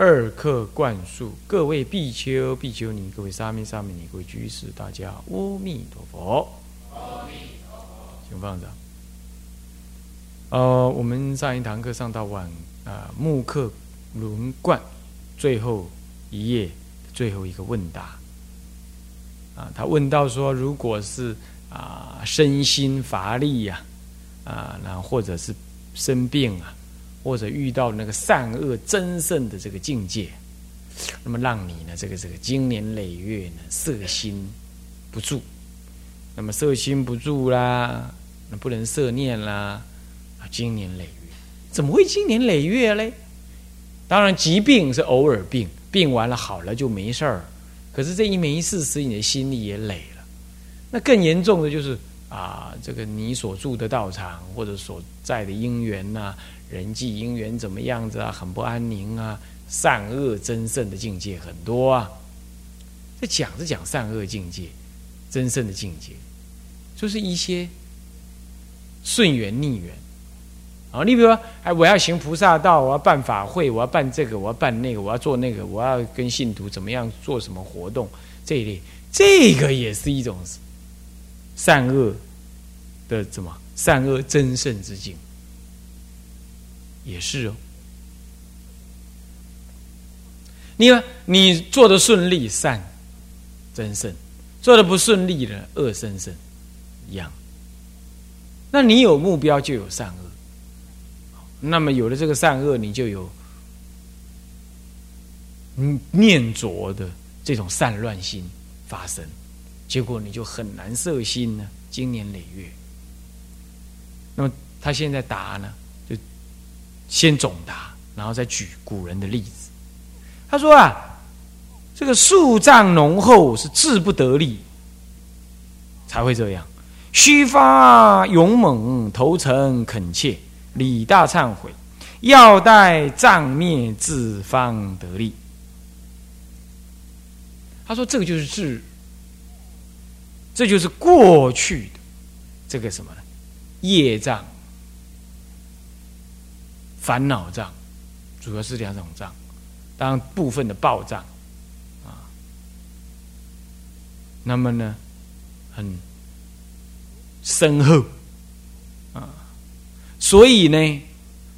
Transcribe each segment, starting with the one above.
二课灌输，各位比丘、比丘尼，各位沙弥、沙弥尼，各位居士，大家阿弥陀佛。请放着。呃，我们上一堂课上到晚啊，木刻轮贯最后一页最后一个问答啊，他问到说，如果是啊身心乏力呀啊，那或者是生病啊。或者遇到那个善恶真胜的这个境界，那么让你呢，这个这个经年累月呢，色心不住，那么色心不住啦，那不能色念啦，啊，经年累月，怎么会经年累月嘞？当然，疾病是偶尔病，病完了好了就没事儿，可是这一没事，使你的心里也累了。那更严重的就是啊，这个你所住的道场或者所在的因缘呐。人际因缘怎么样子啊？很不安宁啊！善恶真胜的境界很多啊。这讲着讲善恶境界、真胜的境界，就是一些顺缘逆缘啊。你比如说，哎，我要行菩萨道，我要办法会，我要办这个，我要办那个，我要做那个，我要跟信徒怎么样做什么活动这一类，这个也是一种善恶的怎么善恶真胜之境。也是哦，你看你做的顺利，善增胜；做的不顺利的，恶生胜，一样。那你有目标，就有善恶。那么有了这个善恶，你就有念着的这种散乱心发生，结果你就很难摄心呢，经年累月。那么他现在答呢？先总答，然后再举古人的例子。他说啊，这个树障浓厚是志不得力，才会这样。须发勇猛，头诚恳切，礼大忏悔，要待障灭，自方得力。他说这个就是志，这就是过去的这个什么呢？业障。烦恼障，主要是两种障，当然部分的暴障，啊，那么呢，很深厚，啊，所以呢，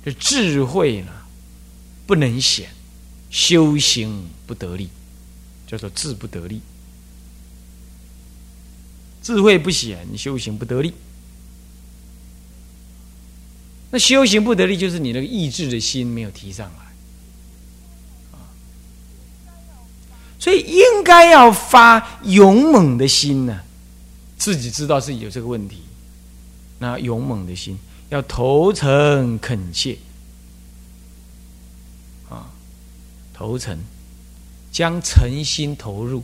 这智慧呢不能显，修行不得力，叫做智不得力，智慧不显，修行不得力。那修行不得力，就是你那个意志的心没有提上来，所以应该要发勇猛的心呢，自己知道自己有这个问题，那勇猛的心要投诚恳切，啊，投诚，将诚心投入，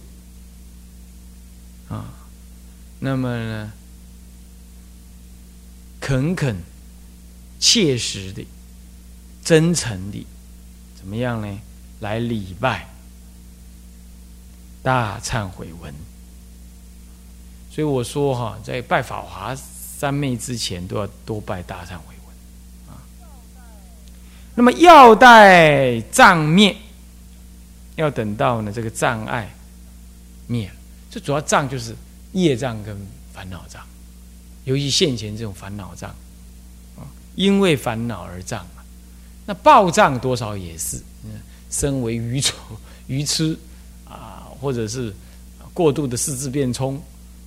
啊，那么呢，恳恳。切实的、真诚的，怎么样呢？来礼拜大忏悔文。所以我说哈，在拜法华三昧之前，都要多拜大忏悔文啊。那么要待障灭，要等到呢这个障碍灭了。这主要障就是业障跟烦恼障，尤其现前这种烦恼障。因为烦恼而障嘛，那暴障多少也是，身为愚蠢、愚痴啊，或者是过度的四肢变冲，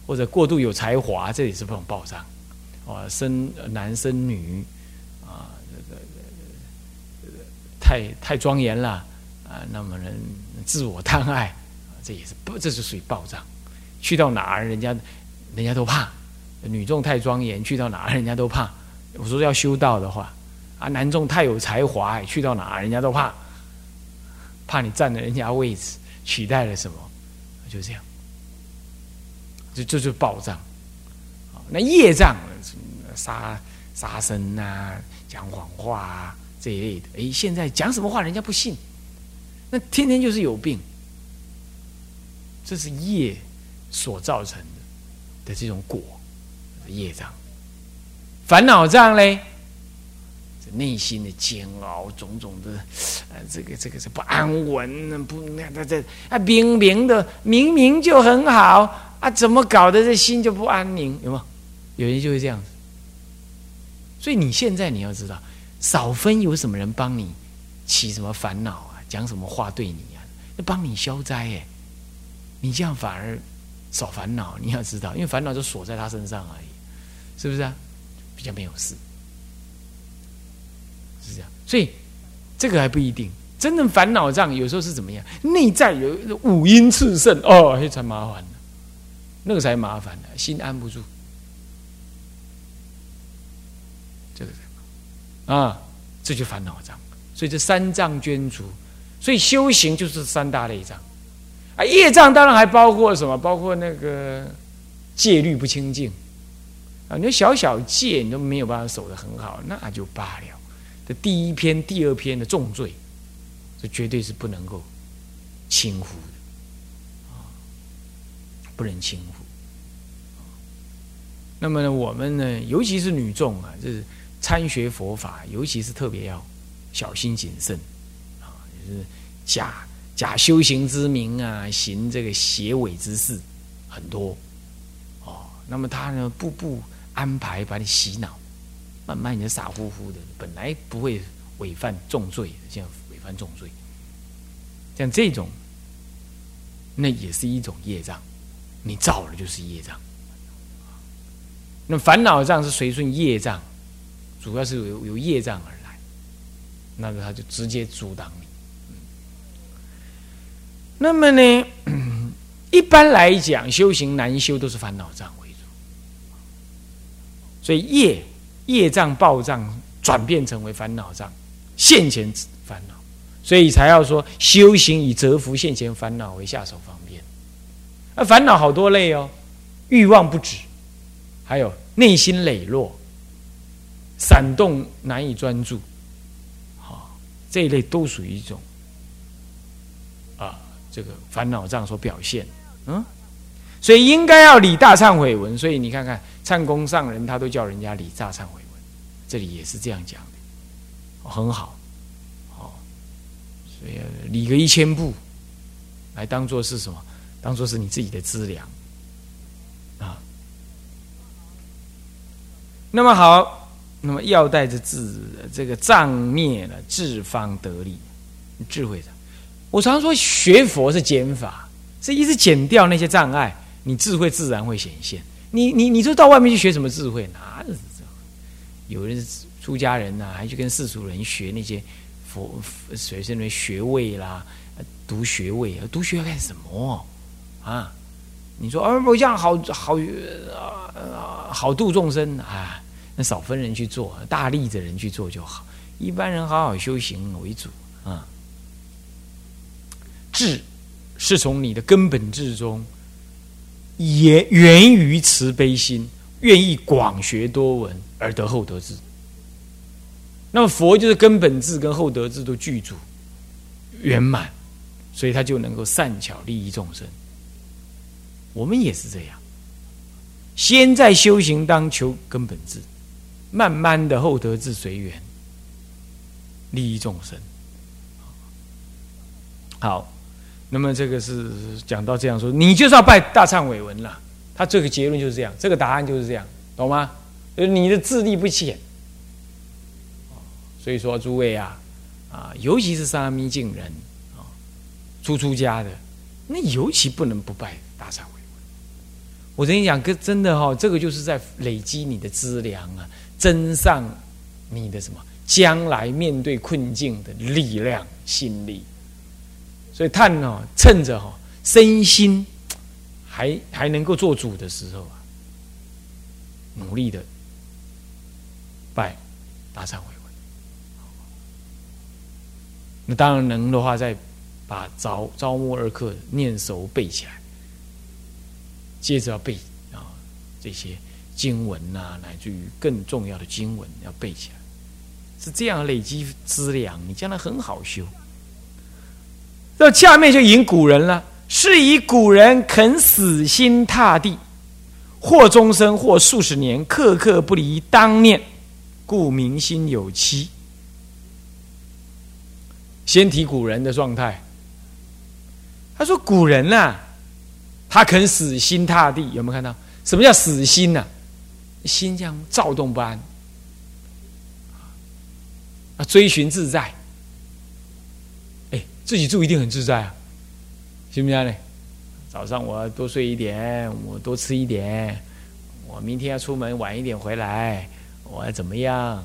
或者过度有才华，这也是这种暴障。啊，生男生女啊，这个太太庄严了啊，那么人自我贪爱，这也是不，这是属于暴障。去到哪儿，人家人家都怕，女众太庄严，去到哪儿，人家都怕。我说要修道的话，啊，南众太有才华，去到哪人家都怕，怕你占了人家位置，取代了什么？就这样，就这就报障。那业障，杀杀生啊，讲谎话啊这一类的。哎，现在讲什么话人家不信，那天天就是有病。这是业所造成的的这种果，业障。烦恼障嘞，这内心的煎熬，种种的，呃，这个这个是不安稳，不那那这啊，明明的明明就很好啊，怎么搞的这心就不安宁？有吗？有人就会这样子。所以你现在你要知道，少分有什么人帮你起什么烦恼啊？讲什么话对你啊？那帮你消灾哎。你这样反而少烦恼，你要知道，因为烦恼就锁在他身上而已，是不是啊？比较没有事，是这样。所以这个还不一定，真正烦恼障有时候是怎么样？内在有五阴炽盛哦，那才麻烦那个才麻烦呢，心安不住。这个啊，这就烦恼障。所以这三障捐除，所以修行就是三大类障。啊，业障当然还包括什么？包括那个戒律不清净啊！你小小戒你都没有办法守得很好，那就罢了。这第一篇、第二篇的重罪，这绝对是不能够轻忽的啊，不能轻忽。那么呢，我们呢，尤其是女众啊，就是参学佛法，尤其是特别要小心谨慎啊，就是假。假修行之名啊，行这个邪伪之事很多哦。那么他呢，步步安排把你洗脑，慢慢你就傻乎乎的，本来不会违犯重罪，现在违犯重罪，像这种，那也是一种业障，你造了就是业障。那烦恼障是随顺业障，主要是由由业障而来，那么他就直接阻挡你。那么呢，一般来讲，修行难修都是烦恼障为，所以业业障暴障转变成为烦恼障，现前烦恼，所以才要说修行以折服现前烦恼为下手方便。那烦恼好多类哦，欲望不止，还有内心磊落、闪动难以专注，好这一类都属于一种啊。这个烦恼障所表现，嗯，所以应该要理大忏悔文。所以你看看忏公上人，他都叫人家理大忏悔文，这里也是这样讲的，很好，哦，所以理个一千步，来当做是什么？当做是你自己的资粮啊。那么好，那么要带着智这个障灭了，智方得力，智慧的。我常说学佛是减法，是一直减掉那些障碍，你智慧自然会显现。你你你说到外面去学什么智慧？哪有？有人出家人呐，还去跟世俗人学那些佛随身的学位啦，读学位，读学干什么啊？你说而我这样好好啊好度众生啊，那少分人去做，大力的人去做就好。一般人好好修行为主啊。智是从你的根本智中，也源于慈悲心，愿意广学多闻而得厚德智。那么佛就是根本智跟厚德智都具足圆满，所以他就能够善巧利益众生。我们也是这样，先在修行当求根本智，慢慢的厚德智随缘，利益众生。好。那么这个是讲到这样说，你就是要拜大忏悔文了。他这个结论就是这样，这个答案就是这样，懂吗？呃，你的智力不浅，所以说诸位啊，啊，尤其是沙弥净人啊，出出家的，那尤其不能不拜大忏悔文。我跟你讲，跟真的哈，这个就是在累积你的资粮啊，增上你的什么将来面对困境的力量、心力。所以，叹哦，趁着哈身心还还能够做主的时候啊，努力的拜大忏悔文。那当然能的话，再把招招募二课念熟背起来，接着要背啊这些经文呐，乃至于更重要的经文要背起来，是这样累积资粮，你将来很好修。那下面就引古人了，是以古人肯死心塌地，或终生，或数十年，刻刻不离当念，故民心有期。先提古人的状态，他说古人呐，他肯死心塌地，有没有看到？什么叫死心呢？心这样躁动不安，啊，追寻自在。自己住一定很自在啊，行不行呢？早上我多睡一点，我多吃一点，我明天要出门晚一点回来，我要怎么样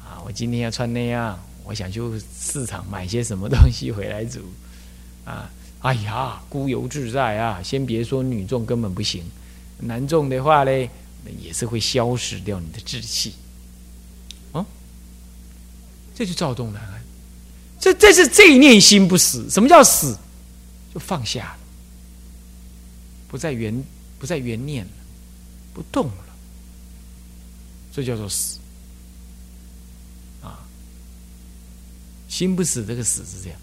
啊？我今天要穿那样，我想去市场买些什么东西回来煮啊？哎呀，孤游自在啊！先别说女众根本不行，男众的话呢，也是会消失掉你的志气，哦，这就躁动了。这这是这一念心不死，什么叫死？就放下了，不再原不再原念了，不动了，这叫做死啊！心不死，这个死是这样，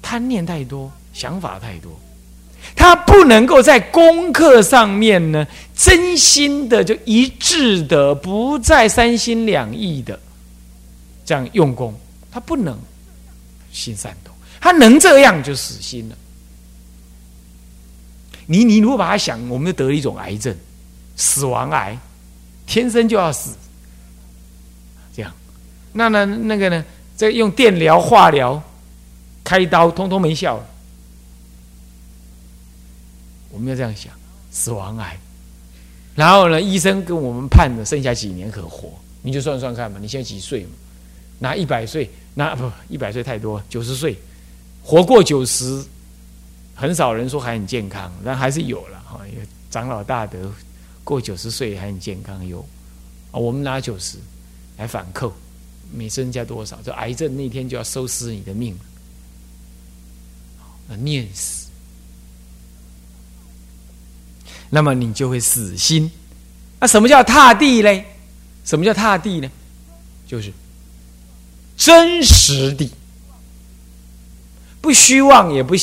贪念太多，想法太多，他不能够在功课上面呢，真心的就一致的，不再三心两意的。这样用功，他不能心善动，他能这样就死心了。你你如果把他想，我们就得了一种癌症，死亡癌，天生就要死。这样，那那那个呢？这用电疗、化疗、开刀，通通没效。我们要这样想，死亡癌。然后呢，医生跟我们判的剩下几年可活，你就算算看嘛，你现在几岁嘛？拿一百岁，拿不一百岁太多，九十岁，活过九十，很少人说还很健康，但还是有了哈。有长老大德过九十岁还很健康，有啊。我们拿九十来反扣，每增加多少？这癌症那天就要收拾你的命了，念死，那么你就会死心。那什么叫踏地嘞？什么叫踏地呢？就是。真实的，不虚妄，也不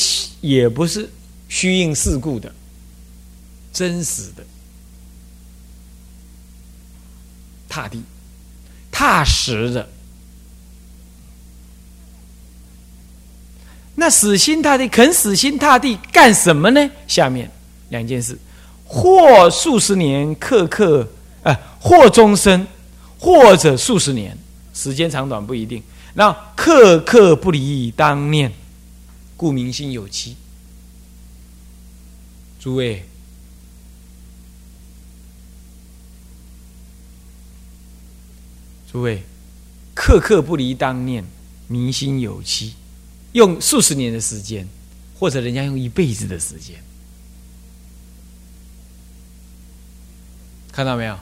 也不是虚应事故的，真实的踏地，踏实的。那死心塌地，肯死心塌地干什么呢？下面两件事：或数十年，刻刻啊，或终身，或者数十年。时间长短不一定，那刻刻不离当念，故民心有期。诸位，诸位，刻刻不离当念，民心有期，用数十年的时间，或者人家用一辈子的时间，看到没有？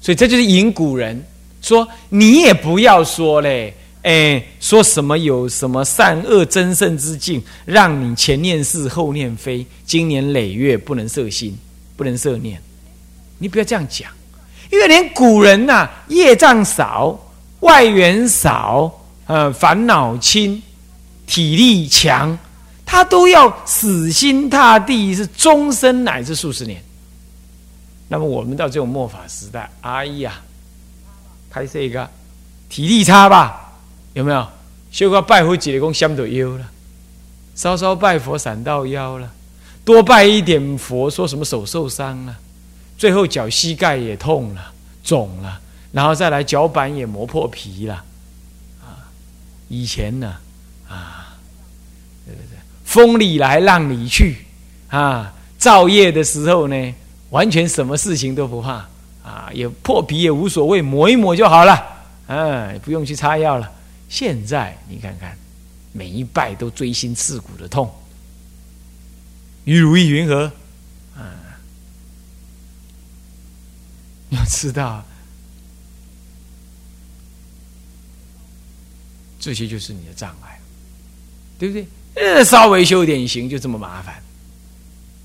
所以这就是引古人。说你也不要说嘞，哎，说什么有什么善恶真胜之境，让你前念是后念非，今年累月不能摄心，不能摄念，你不要这样讲，因为连古人呐，业障少，外缘少，呃，烦恼轻，体力强，他都要死心塌地，是终身乃至数十年。那么我们到这种末法时代，哎呀！开设一个体力差吧？有没有？修个拜佛几功，香都腰了；稍稍拜佛，闪到腰了；多拜一点佛，说什么手受伤了；最后脚膝盖也痛了、肿了，然后再来脚板也磨破皮了。啊，以前呢，啊，对对对，风里来浪里去，啊，造业的时候呢，完全什么事情都不怕。啊，也破皮也无所谓，抹一抹就好了，嗯，不用去擦药了。现在你看看，每一拜都锥心刺骨的痛，与如意云何？嗯，要知道，这些就是你的障碍，对不对？呃，稍微修点行，就这么麻烦。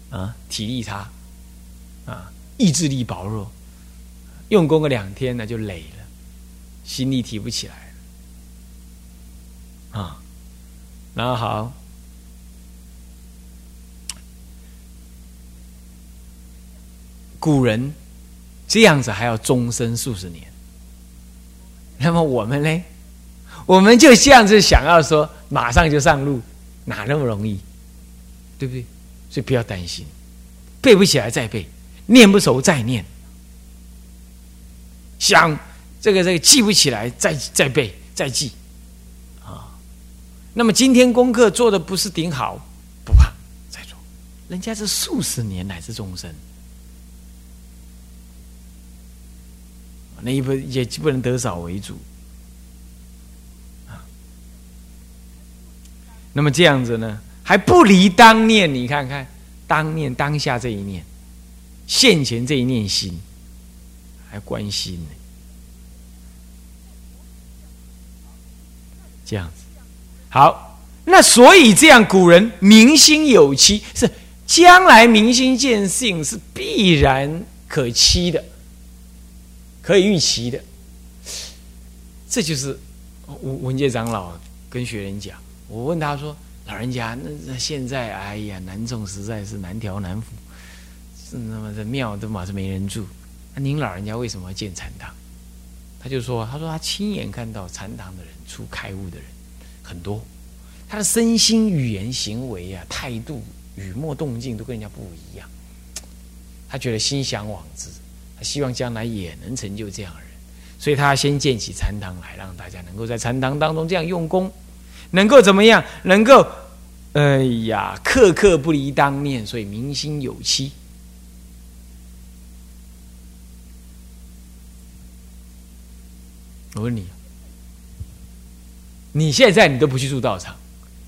啊，体力差，啊，意志力薄弱，用功个两天呢就累了，心力提不起来了，啊，然后好，古人这样子还要终身数十年，那么我们呢？我们就这样子想要说，马上就上路，哪那么容易？对不对？所以不要担心，背不起来再背，念不熟再念，想这个这个记不起来再再背再记，啊。那么今天功课做的不是顶好，不怕再做，人家是数十年乃至终身，那一不也不能得少为主。那么这样子呢，还不离当念？你看看，当念当下这一念，现前这一念心，还关心呢。这样子，好，那所以这样，古人明心有期，是将来明心见性是必然可期的，可以预期的。这就是文文杰长老跟学员讲。我问他说：“老人家，那那现在，哎呀，南众实在是难调难服，是那么这庙都马上没人住。您老人家为什么要建禅堂？”他就说：“他说他亲眼看到禅堂的人出开悟的人很多，他的身心、语言、行为啊，态度、语默、动静都跟人家不一样。他觉得心向往之，他希望将来也能成就这样的人，所以他先建起禅堂来，让大家能够在禅堂当中这样用功。”能够怎么样？能够，哎呀，刻刻不离当念，所以明心有期。我问你，你现在你都不去住道场，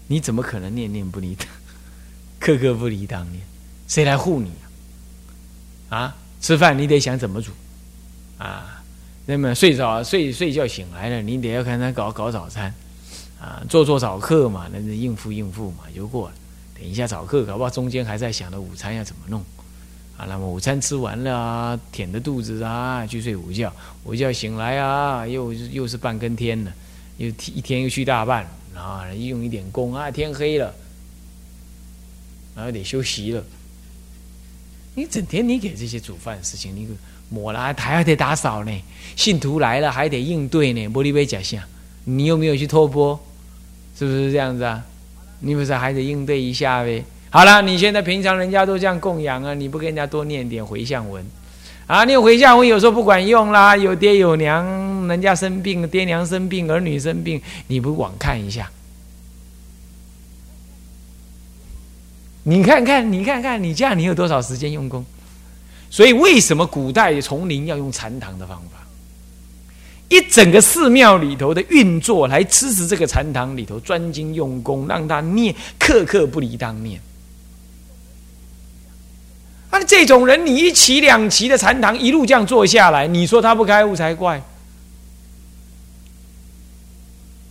你怎么可能念念不离、刻刻不离当年？谁来护你啊？吃饭你得想怎么煮啊？那么睡着睡睡觉醒来了，你得要看他搞搞早餐。啊，做做早课嘛，那是应付应付嘛，就过了。等一下早课，搞不好中间还在想着午餐要怎么弄。啊，那么午餐吃完了啊，舔着肚子啊，去睡午觉。午觉醒来啊，又又是半更天了，又一天又去大半，啊，用一点功啊，天黑了，然后得休息了。你整天你给这些煮饭的事情，你抹了还还得打扫呢，信徒来了还得应对呢，玻璃杯假象，你有没有去托钵？是不是这样子啊？你不是还得应对一下呗？好了，你现在平常人家都这样供养啊，你不跟人家多念点回向文啊？念回向文有时候不管用啦，有爹有娘，人家生病，爹娘生病，儿女生病，你不往看一下？你看看，你看看，你这样你有多少时间用功？所以为什么古代丛林要用禅堂的方法？一整个寺庙里头的运作，来支持这个禅堂里头专精用功，让他念刻刻不离当念。啊，这种人，你一期两期的禅堂一路这样做下来，你说他不开悟才怪。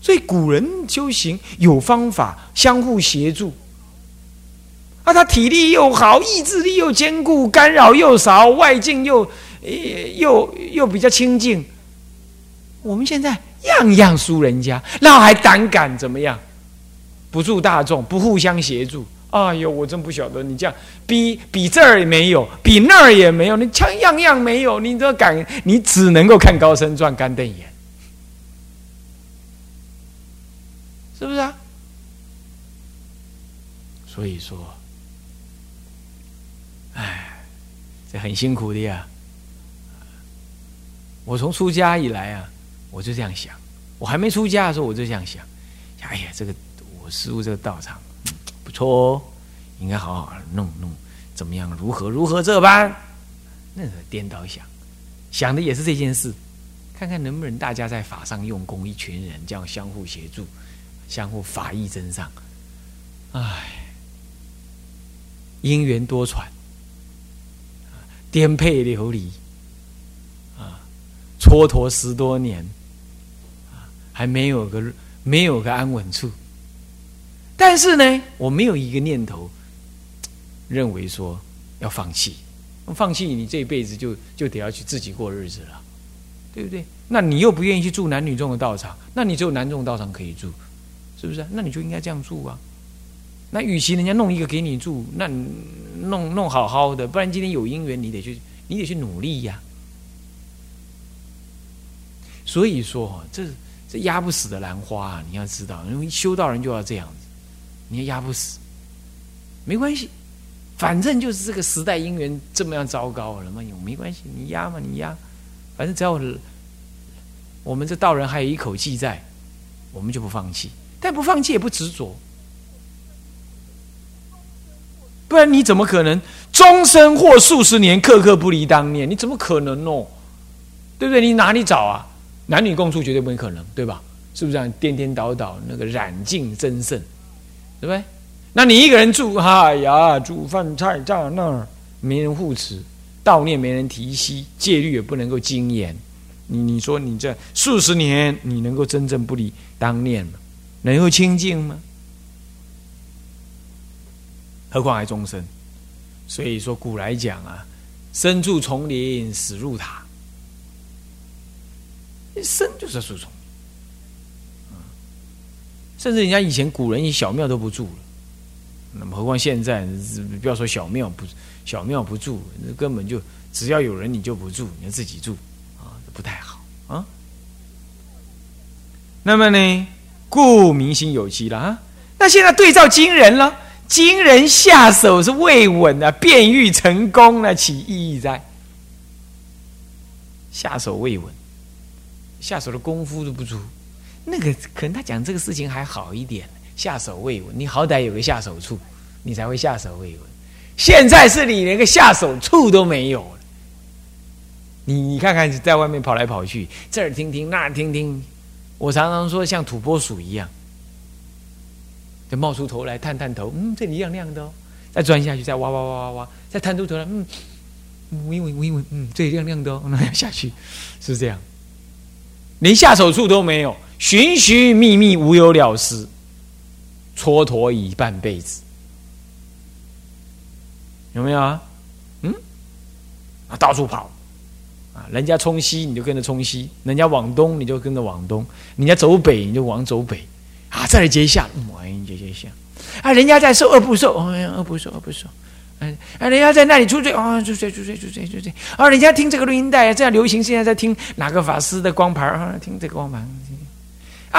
所以古人修行有方法，相互协助。啊，他体力又好，意志力又坚固，干扰又少，外境又又又比较清净。我们现在样样输人家，那还胆敢怎么样？不助大众，不互相协助。哎呦，我真不晓得你这样，比比这儿也没有，比那儿也没有，你枪样样没有，你都敢？你只能够看高僧传、干瞪眼，是不是啊？所以说，哎，这很辛苦的呀。我从出家以来啊。我就这样想，我还没出家的时候，我就这样想。哎呀，这个我师傅这个道场不错哦，应该好好弄弄，怎么样？如何如何这般？那个颠倒想，想的也是这件事。看看能不能大家在法上用功，一群人这样相互协助，相互法益增上。唉，因缘多舛，颠沛流离，啊，蹉跎十多年。还没有个没有个安稳处，但是呢，我没有一个念头认为说要放弃，放弃你这一辈子就就得要去自己过日子了，对不对？那你又不愿意去住男女众的道场，那你只有男众道场可以住，是不是？那你就应该这样住啊。那与其人家弄一个给你住，那弄弄好好的，不然今天有姻缘，你得去，你得去努力呀。所以说，这这压不死的兰花啊，你要知道，因为修道人就要这样，你也压不死，没关系，反正就是这个时代姻缘这么样糟糕了嘛，有没关系，你压嘛，你压，反正只要我们这道人还有一口气在，我们就不放弃，但不放弃也不执着，不然你怎么可能终身或数十年刻刻不离当念？你怎么可能哦？对不对？你哪里找啊？男女共处绝对不可能，对吧？是不是这样？颠颠倒倒，那个染净增盛，对不对？那你一个人住，哎呀，煮饭菜在那儿，没人护持，悼念没人提息，戒律也不能够精严。你你说你这数十年，你能够真正不离当念吗？能够清净吗？何况还终身。所以说古来讲啊，生住丛林，死入塔。一生就是树丛，甚至人家以前古人一小庙都不住，那么何况现在，不要说小庙不小庙不住，那根本就只要有人你就不住，你要自己住啊，不太好啊。那么呢，故民心有期了啊。那现在对照金人了，金人下手是未稳啊，变欲成功了，其意义在下手未稳。下手的功夫都不足，那个可能他讲这个事情还好一点，下手未稳，你好歹有个下手处，你才会下手未稳。现在是你连个下手处都没有了，你你看看，在外面跑来跑去，这儿听听那儿听听，我常常说像土拨鼠一样，就冒出头来探探头，嗯，这里亮亮的哦，再钻下去，再挖挖挖挖挖，再探出头来，嗯，闻闻闻闻，嗯，这里亮亮的哦，那要下去，是这样。连下手处都没有，寻寻觅觅无有了时，蹉跎已半辈子，有没有啊？嗯，啊，到处跑，啊，人家冲西你就跟着冲西，人家往东你就跟着往东，人家走北你就往走北，啊，再来接下，哎，接接下，啊，人家在受二不受，哎呀，二不受，二不受。哎哎，人家在那里出罪啊，出罪出罪出罪出罪！啊，人家听这个录音带，这样流行。现在在听哪个法师的光盘啊？听这个光盘。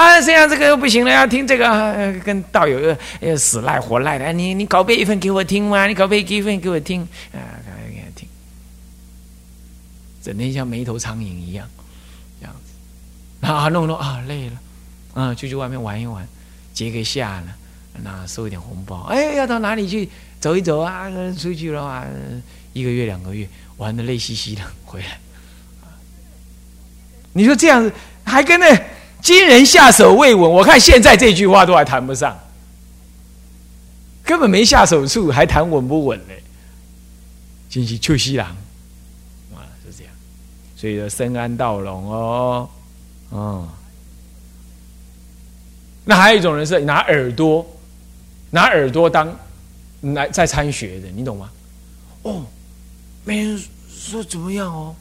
啊，这样这个又不行了，要听这个，跟道友又死赖活赖的。你你拷贝一份给我听吗？你拷贝一份给我听啊，给他听。整天像没头苍蝇一样，这样子。啊，弄弄啊，累了，啊，就去外面玩一玩，结个下了，那收一点红包。哎，要到哪里去？走一走啊，出去的话，一个月两个月玩的累兮兮的回来。你说这样子还跟那今人下手未稳，我看现在这句话都还谈不上，根本没下手处，还谈稳不稳呢？进去秋西郎啊，是这样。所以说深安道隆哦，哦。那还有一种人是拿耳朵，拿耳朵当。来在参学的，你懂吗？哦，没人说怎么样哦。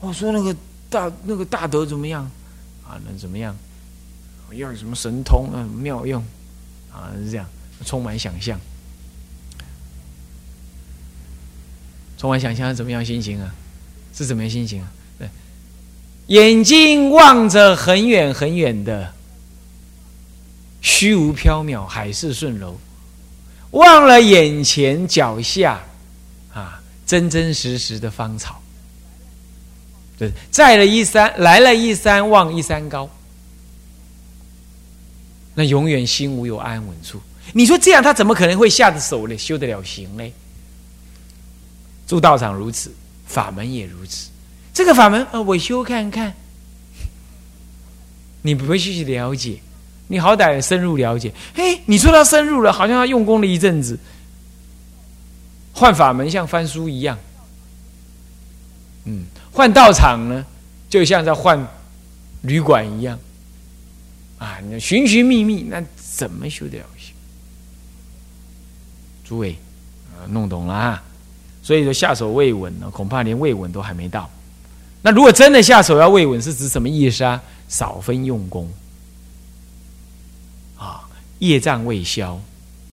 我说那个大那个大德怎么样啊？能怎么样？要什么神通啊？妙用啊？是这样，充满想象，充满想象是怎么样心情啊？是怎么样心情啊？对，眼睛望着很远很远的虚无缥缈海市蜃楼。忘了眼前脚下，啊，真真实实的芳草。对，在了一山，来了一山，望一山高。那永远心无有安稳处。你说这样，他怎么可能会下得手呢？修得了行呢？诸道场如此，法门也如此。这个法门，呃，我修看看。你不会去了解。你好歹深入了解，嘿，你说他深入了，好像他用功了一阵子，换法门像翻书一样，嗯，换道场呢，就像在换旅馆一样，啊，你寻寻觅觅，那怎么修得了？诸位，啊，弄懂了啊？所以说下手未稳呢，恐怕连未稳都还没到。那如果真的下手要未稳，是指什么意思啊？少分用功啊，业障未消。